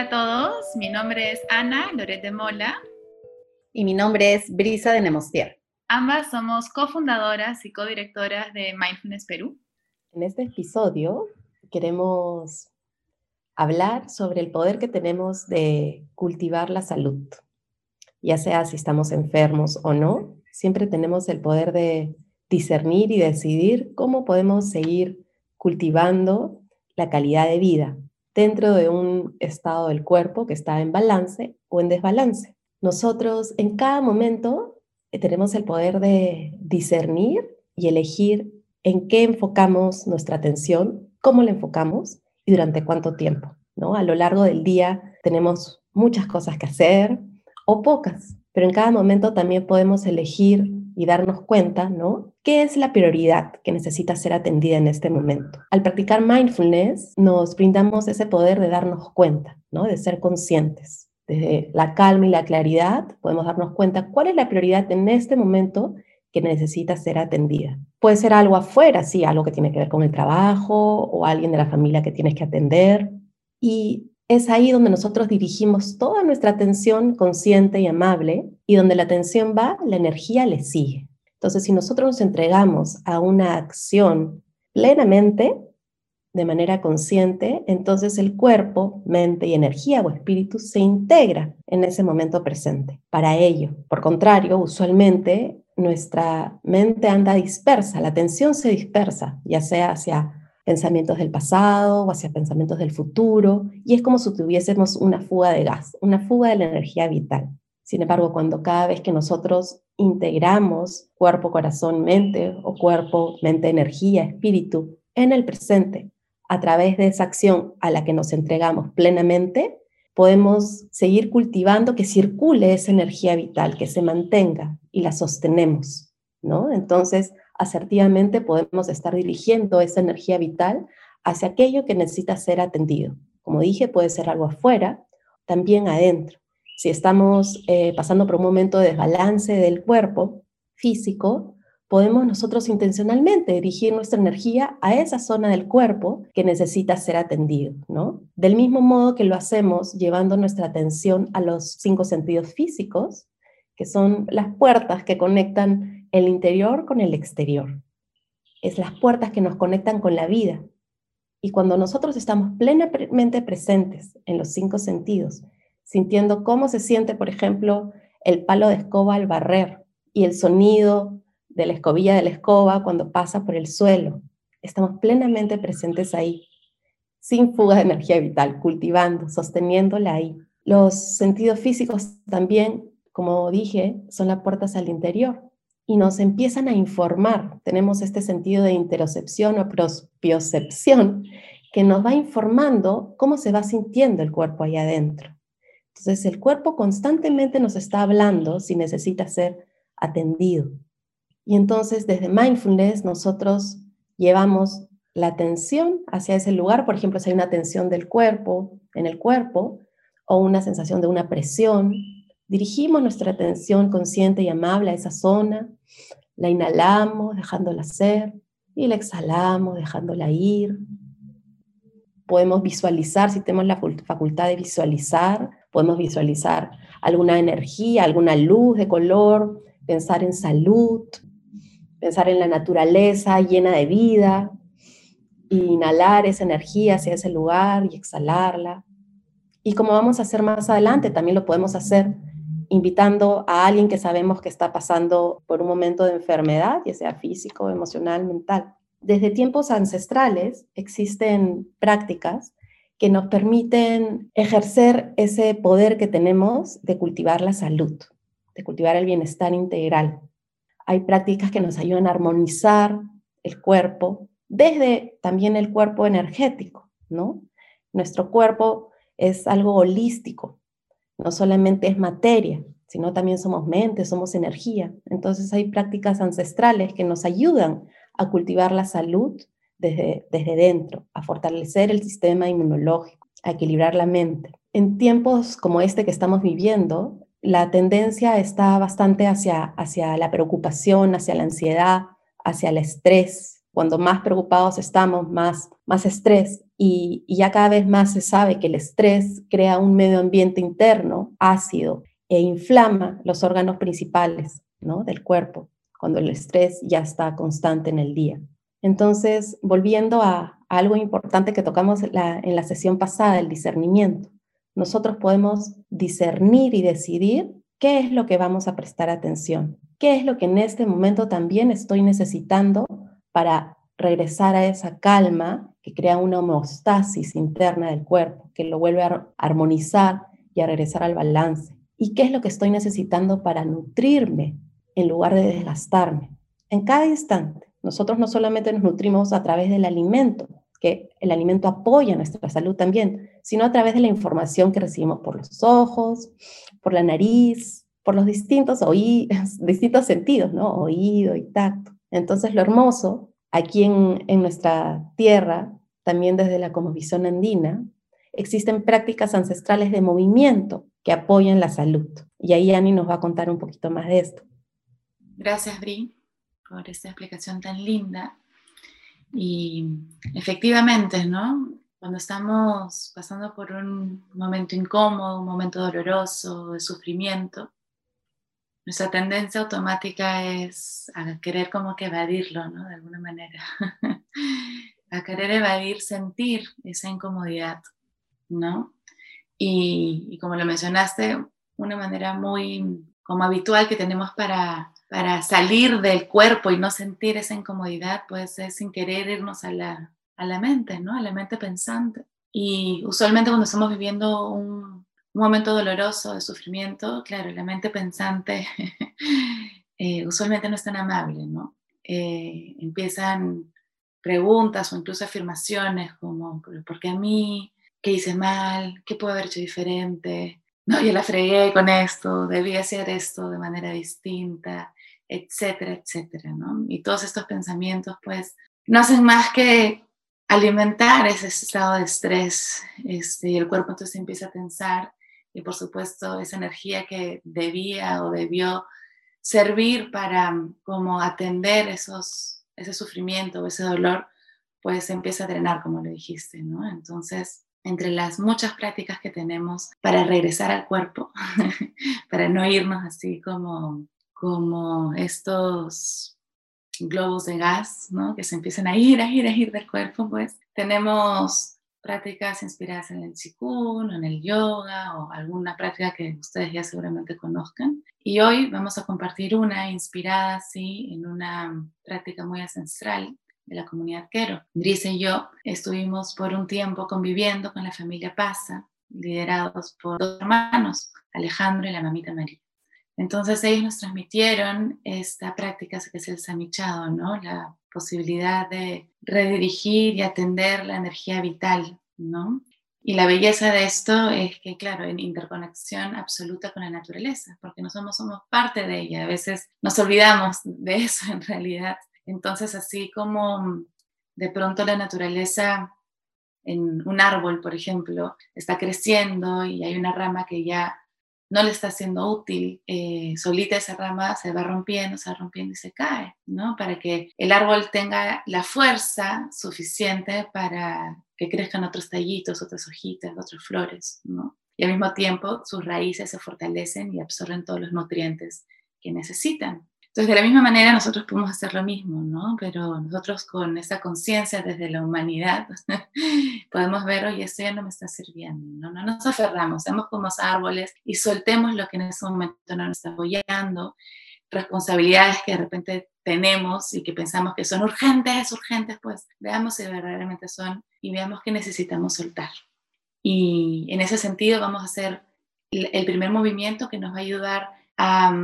Hola a todos, mi nombre es Ana Loret de Mola. Y mi nombre es Brisa de Nemostier. Ambas somos cofundadoras y codirectoras de Mindfulness Perú. En este episodio queremos hablar sobre el poder que tenemos de cultivar la salud. Ya sea si estamos enfermos o no, siempre tenemos el poder de discernir y decidir cómo podemos seguir cultivando la calidad de vida dentro de un estado del cuerpo que está en balance o en desbalance. Nosotros en cada momento eh, tenemos el poder de discernir y elegir en qué enfocamos nuestra atención, cómo la enfocamos y durante cuánto tiempo. ¿no? A lo largo del día tenemos muchas cosas que hacer o pocas, pero en cada momento también podemos elegir y darnos cuenta, ¿no? ¿Qué es la prioridad que necesita ser atendida en este momento? Al practicar mindfulness nos brindamos ese poder de darnos cuenta, ¿no? De ser conscientes. Desde la calma y la claridad podemos darnos cuenta cuál es la prioridad en este momento que necesita ser atendida. Puede ser algo afuera, sí, algo que tiene que ver con el trabajo o alguien de la familia que tienes que atender. Y es ahí donde nosotros dirigimos toda nuestra atención consciente y amable y donde la atención va, la energía le sigue. Entonces, si nosotros nos entregamos a una acción plenamente, de manera consciente, entonces el cuerpo, mente y energía o espíritu se integra en ese momento presente. Para ello, por contrario, usualmente nuestra mente anda dispersa, la atención se dispersa, ya sea hacia pensamientos del pasado o hacia pensamientos del futuro, y es como si tuviésemos una fuga de gas, una fuga de la energía vital. Sin embargo, cuando cada vez que nosotros integramos cuerpo, corazón, mente o cuerpo, mente, energía, espíritu en el presente, a través de esa acción a la que nos entregamos plenamente, podemos seguir cultivando que circule esa energía vital, que se mantenga y la sostenemos, ¿no? Entonces, asertivamente podemos estar dirigiendo esa energía vital hacia aquello que necesita ser atendido. Como dije, puede ser algo afuera, también adentro si estamos eh, pasando por un momento de desbalance del cuerpo físico, podemos nosotros intencionalmente dirigir nuestra energía a esa zona del cuerpo que necesita ser atendido, ¿no? Del mismo modo que lo hacemos llevando nuestra atención a los cinco sentidos físicos, que son las puertas que conectan el interior con el exterior. Es las puertas que nos conectan con la vida. Y cuando nosotros estamos plenamente presentes en los cinco sentidos, sintiendo cómo se siente, por ejemplo, el palo de escoba al barrer y el sonido de la escobilla de la escoba cuando pasa por el suelo. Estamos plenamente presentes ahí, sin fuga de energía vital, cultivando, sosteniéndola ahí. Los sentidos físicos también, como dije, son las puertas al interior y nos empiezan a informar. Tenemos este sentido de interocepción o propiocepción que nos va informando cómo se va sintiendo el cuerpo ahí adentro. Entonces el cuerpo constantemente nos está hablando si necesita ser atendido. Y entonces desde mindfulness nosotros llevamos la atención hacia ese lugar, por ejemplo, si hay una tensión del cuerpo, en el cuerpo, o una sensación de una presión, dirigimos nuestra atención consciente y amable a esa zona, la inhalamos dejándola ser y la exhalamos dejándola ir. Podemos visualizar, si tenemos la facultad de visualizar, Podemos visualizar alguna energía, alguna luz de color, pensar en salud, pensar en la naturaleza llena de vida, inhalar esa energía hacia ese lugar y exhalarla. Y como vamos a hacer más adelante, también lo podemos hacer invitando a alguien que sabemos que está pasando por un momento de enfermedad, ya sea físico, emocional, mental. Desde tiempos ancestrales existen prácticas que nos permiten ejercer ese poder que tenemos de cultivar la salud, de cultivar el bienestar integral. Hay prácticas que nos ayudan a armonizar el cuerpo, desde también el cuerpo energético, ¿no? Nuestro cuerpo es algo holístico, no solamente es materia, sino también somos mente, somos energía. Entonces hay prácticas ancestrales que nos ayudan a cultivar la salud desde, dentro, a fortalecer el sistema inmunológico, a equilibrar la mente. En tiempos como este que estamos viviendo, la tendencia está bastante hacia, hacia la preocupación, hacia la ansiedad, hacia el estrés. Cuando más preocupados estamos, más, más estrés. y, ya cada vez más se sabe que el estrés crea un medio ambiente interno ácido e inflama los órganos principales ¿no? del cuerpo cuando el estrés ya está constante en el día. Entonces, volviendo a, algo importante que tocamos en la sesión pasada, el discernimiento. Nosotros podemos discernir y decidir qué es lo que vamos a prestar atención, qué es lo que en este momento también estoy necesitando para regresar a esa calma que crea una homeostasis interna del cuerpo, que lo vuelve a armonizar y a regresar al balance. ¿Y qué es lo que estoy necesitando para nutrirme en lugar de desgastarme? En cada instante, nosotros no solamente nos nutrimos a través del alimento, que el alimento apoya nuestra salud también, sino a través de la información que recibimos por los ojos, por la nariz, por los distintos, oídos, distintos sentidos, ¿no? Oído y tacto. Entonces, lo hermoso Aquí en, nuestra tierra, también desde la Comovisión Andina, existen prácticas ancestrales de movimiento que apoyan la salud. Y ahí Ani nos va a contar un poquito más de esto. Gracias, Bri, por esta explicación tan linda. Y efectivamente, ¿no? Cuando estamos pasando por un momento incómodo, un momento doloroso, de sufrimiento, nuestra tendencia automática es a querer como que evadirlo, ¿no? De alguna manera. a querer evadir, sentir esa incomodidad, ¿no? Y, como lo mencionaste, una manera muy como habitual que tenemos para, para salir del cuerpo y no sentir esa incomodidad, pues es sin querer irnos a la, a la mente, ¿no? A la mente pensante. Y usualmente cuando estamos viviendo un, un momento doloroso de sufrimiento, claro, la mente pensante eh, usualmente no es tan amable, ¿no? Eh, empiezan preguntas o incluso afirmaciones como, ¿por qué a mí? ¿Qué hice mal? ¿Qué puedo haber hecho diferente? No, yo la fregué con esto, debí hacer esto de manera distinta, etcétera, etcétera, ¿no? Y todos estos pensamientos, pues, no hacen más que alimentar ese estado de estrés este, y el cuerpo entonces empieza a tensar y por supuesto esa energía que debía o debió servir para mm, como atender esos, ese sufrimiento o ese dolor, pues empieza a drenar, como lo dijiste, ¿no? Entonces, entre las muchas prácticas que tenemos para regresar al cuerpo, para no irnos así como, como estos globos de gas, ¿no? Que se empiezan a ir, a ir, a ir del cuerpo, pues tenemos prácticas inspiradas en el Qigong, en el yoga o alguna práctica que ustedes ya seguramente conozcan. Y hoy vamos a compartir una inspirada, sí, en una práctica muy ancestral de la comunidad Quero. Brice y yo estuvimos por un tiempo conviviendo con la familia Pasa, liderados por dos hermanos, Alejandro y la mamita María. Entonces ellos nos transmitieron esta práctica que es el samichado, ¿no? La posibilidad de redirigir y atender la energía vital, ¿no? Y la belleza de esto es que, claro, en interconexión absoluta con la naturaleza, porque no somos, somos parte de ella. A veces nos olvidamos de eso en realidad. Entonces, así como de pronto la naturaleza en un árbol, por ejemplo, está creciendo y hay una rama que ya no le está siendo útil, eh, solita esa rama se va rompiendo, se va rompiendo y se cae, ¿no? Para que el árbol tenga la fuerza suficiente para que crezcan otros tallitos, otras hojitas, otras flores, ¿no? Y al mismo tiempo sus raíces se fortalecen y absorben todos los nutrientes que necesitan. Entonces, de la misma manera, nosotros podemos hacer lo mismo, ¿no? Pero nosotros con esa conciencia desde la humanidad podemos ver, oye, esto ya no me está sirviendo, ¿no? No nos aferramos, seamos como árboles y soltemos lo que en ese momento no nos está apoyando, responsabilidades que de repente tenemos y que pensamos que son urgentes, urgentes, pues veamos si verdaderamente son y veamos que necesitamos soltar. Y en ese sentido vamos a hacer el primer movimiento que nos va a ayudar a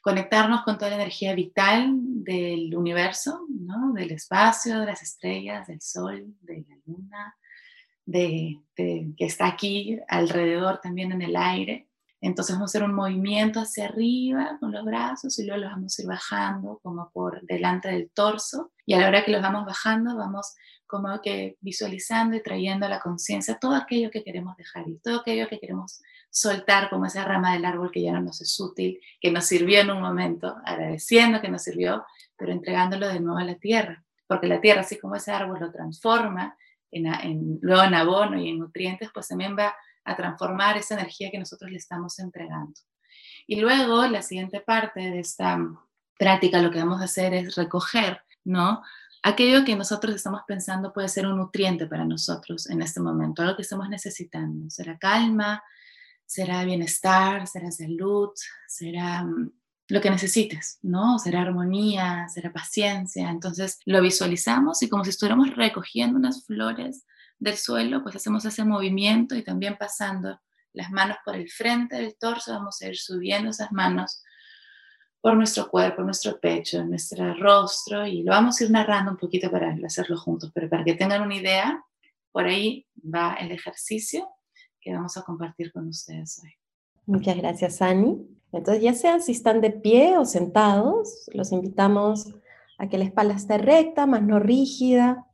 conectarnos con toda la energía vital del universo, ¿no? del espacio, de las estrellas, del sol, de la luna, de, que está aquí alrededor también en el aire. Entonces vamos a hacer un movimiento hacia arriba con los brazos y luego los vamos a ir bajando como por delante del torso. Y a la hora que los vamos bajando, vamos como que visualizando y trayendo a la conciencia todo aquello que queremos dejar y todo aquello que queremos soltar como esa rama del árbol que ya no nos es útil, que nos sirvió en un momento, agradeciendo que nos sirvió, pero entregándolo de nuevo a la tierra, porque la tierra, así como ese árbol lo transforma luego en abono y en nutrientes, pues también va a transformar esa energía que nosotros le estamos entregando. Y luego la siguiente parte de esta práctica lo que vamos a hacer es recoger, ¿no? Aquello que nosotros estamos pensando puede ser un nutriente para nosotros en este momento, algo que estamos necesitando. Será calma, será bienestar, será salud, será mm, lo que necesites, ¿no? Será armonía, será paciencia. Entonces lo visualizamos y como si estuviéramos recogiendo unas flores del suelo, pues hacemos ese movimiento y también pasando las manos por el frente del torso, vamos a ir subiendo esas manos por nuestro cuerpo, nuestro pecho, nuestro rostro y lo vamos a ir narrando un poquito para hacerlo juntos, pero para que tengan una idea, por ahí va el ejercicio que vamos a compartir con ustedes hoy. Muchas gracias, Ani. Entonces, ya sean si están de pie o sentados, los invitamos a que la espalda esté recta, más no rígida.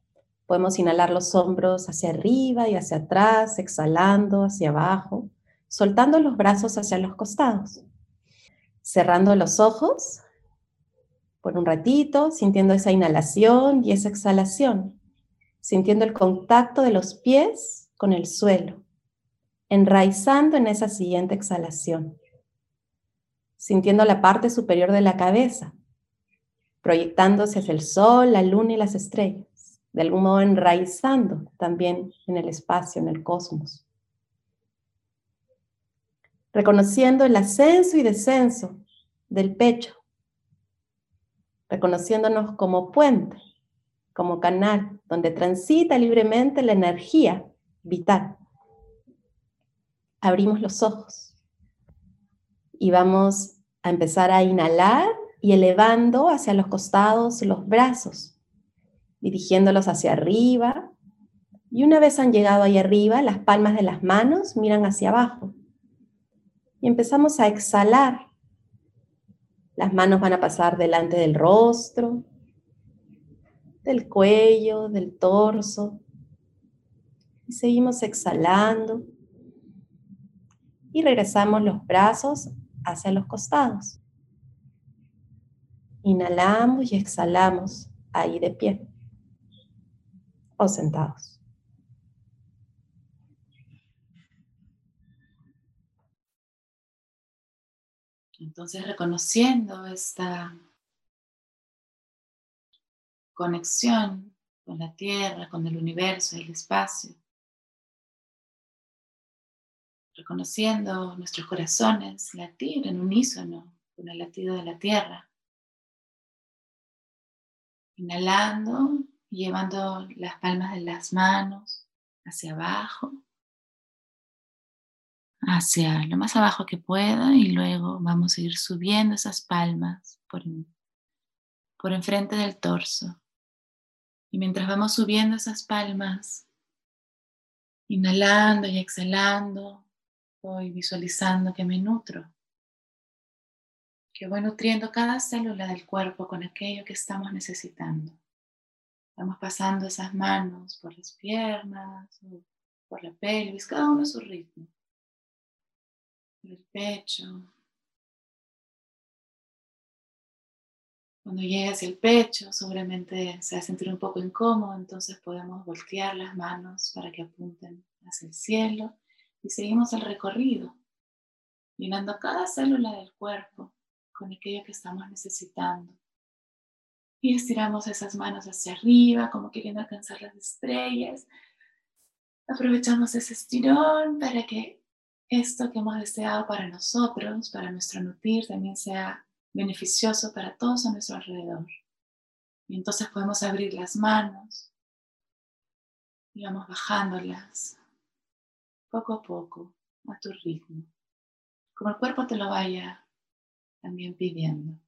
Podemos inhalar los hombros hacia arriba y hacia atrás, exhalando hacia abajo, soltando los brazos hacia los costados. Cerrando los ojos por un ratito, sintiendo esa inhalación y esa exhalación, sintiendo el contacto de los pies con el suelo, enraizando en esa siguiente exhalación sintiendo la parte superior de la cabeza, proyectándose hacia el sol, la luna y las estrellas, de algún modo enraizando también en el espacio, en el cosmos. Reconociendo el ascenso y descenso del pecho, reconociéndonos como puente, como canal donde transita libremente la energía vital. Abrimos los ojos y vamos a empezar a inhalar y elevando hacia los costados los brazos, dirigiéndolos hacia arriba. Y una vez han llegado ahí arriba, las palmas de las manos miran hacia abajo. Y empezamos a exhalar. Las manos van a pasar delante del rostro, del cuello, del torso. Y seguimos exhalando. Y regresamos los brazos hacia los costados. Inhalamos y exhalamos ahí de pie o sentados. Entonces reconociendo esta conexión con la tierra, con el universo, el espacio, reconociendo nuestros corazones latir en unísono con el latido de la tierra. Inhalando y llevando las palmas de las manos hacia abajo, hacia lo más abajo que pueda y luego vamos a ir subiendo esas palmas por, por enfrente del torso. Y mientras vamos subiendo esas palmas, inhalando y exhalando, voy visualizando que me nutro, que voy nutriendo cada célula del cuerpo con aquello que estamos necesitando. Vamos pasando esas manos por las piernas, por la pelvis, cada uno a su ritmo. Por el pecho. Cuando llegue hacia el pecho, seguramente se va a sentir un poco incómodo, entonces podemos voltear las manos para que apunten hacia el cielo y seguimos el recorrido, llenando cada célula del cuerpo con aquello que estamos necesitando. Y estiramos esas manos hacia arriba, como queriendo alcanzar las estrellas. Aprovechamos ese estirón para que esto que hemos deseado para nosotros, para nuestro nutrir, también sea beneficioso para todos a nuestro alrededor. Y entonces podemos abrir las manos y vamos bajándolas poco a poco, a tu ritmo, como el cuerpo te lo vaya también pidiendo.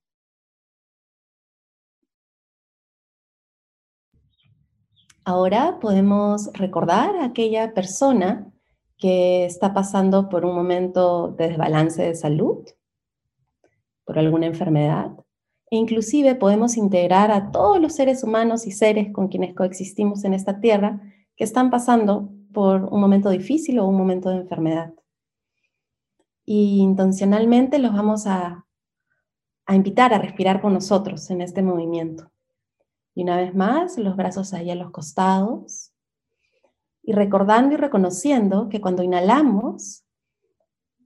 Ahora podemos recordar a aquella persona que está pasando por un momento de desbalance de salud, por alguna enfermedad, e inclusive podemos integrar a todos los seres humanos y seres con quienes coexistimos en esta tierra que están pasando por un momento difícil o un momento de enfermedad. Y intencionalmente los vamos a, a invitar a respirar con nosotros en este movimiento. Y una vez más, los brazos ahí a los costados. Y recordando y reconociendo que cuando inhalamos,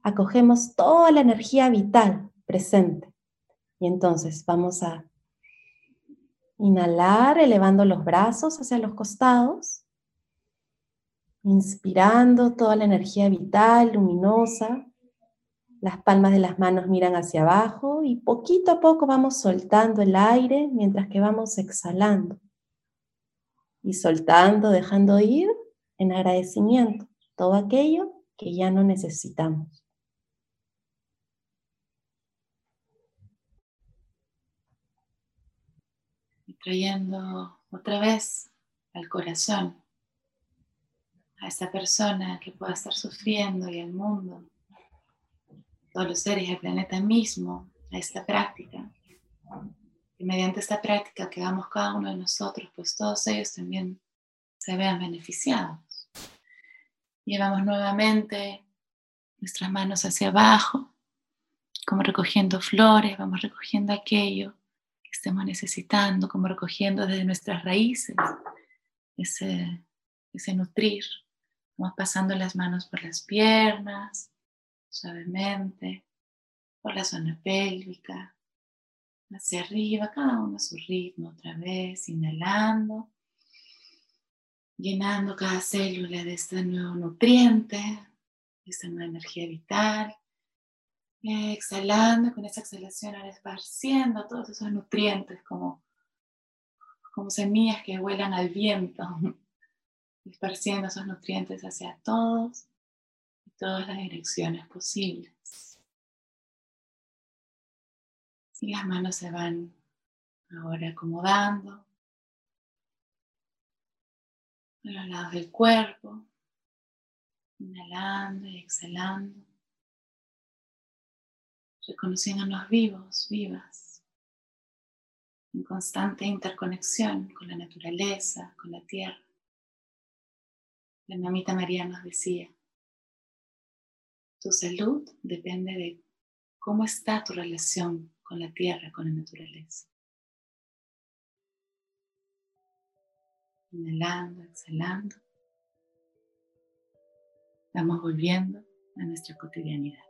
acogemos toda la energía vital presente. Y entonces vamos a inhalar elevando los brazos hacia los costados, inspirando toda la energía vital, luminosa. Las palmas de las manos miran hacia abajo y poquito a poco vamos soltando el aire mientras que vamos exhalando. Y soltando, dejando ir en agradecimiento todo aquello que ya no necesitamos. trayendo otra vez al corazón a esa persona que pueda estar sufriendo y al mundo, todos los seres del planeta mismo, a esta práctica. Y mediante esta práctica que hagamos cada uno de nosotros, pues todos ellos también se vean beneficiados. Llevamos nuevamente nuestras manos hacia abajo, como recogiendo flores, vamos recogiendo aquello estemos necesitando, como recogiendo desde nuestras raíces ese nutrir. Vamos pasando las manos por las piernas, suavemente, por la zona pélvica, hacia arriba, cada uno a su ritmo, otra vez, inhalando, llenando cada célula de este nuevo nutriente, de esta nueva energía vital. Exhalando, con esa exhalación ahora esparciendo todos esos nutrientes como, como semillas que vuelan al viento, esparciendo esos nutrientes hacia todos y todas las direcciones posibles. Y las manos se van ahora acomodando a los lados del cuerpo, inhalando y exhalando reconociéndonos vivos, vivas, en constante interconexión con la naturaleza, con la tierra. La mamita María nos decía, tu salud depende de cómo está tu relación con la tierra, con la naturaleza. Inhalando, exhalando. Vamos volviendo a nuestra cotidianidad.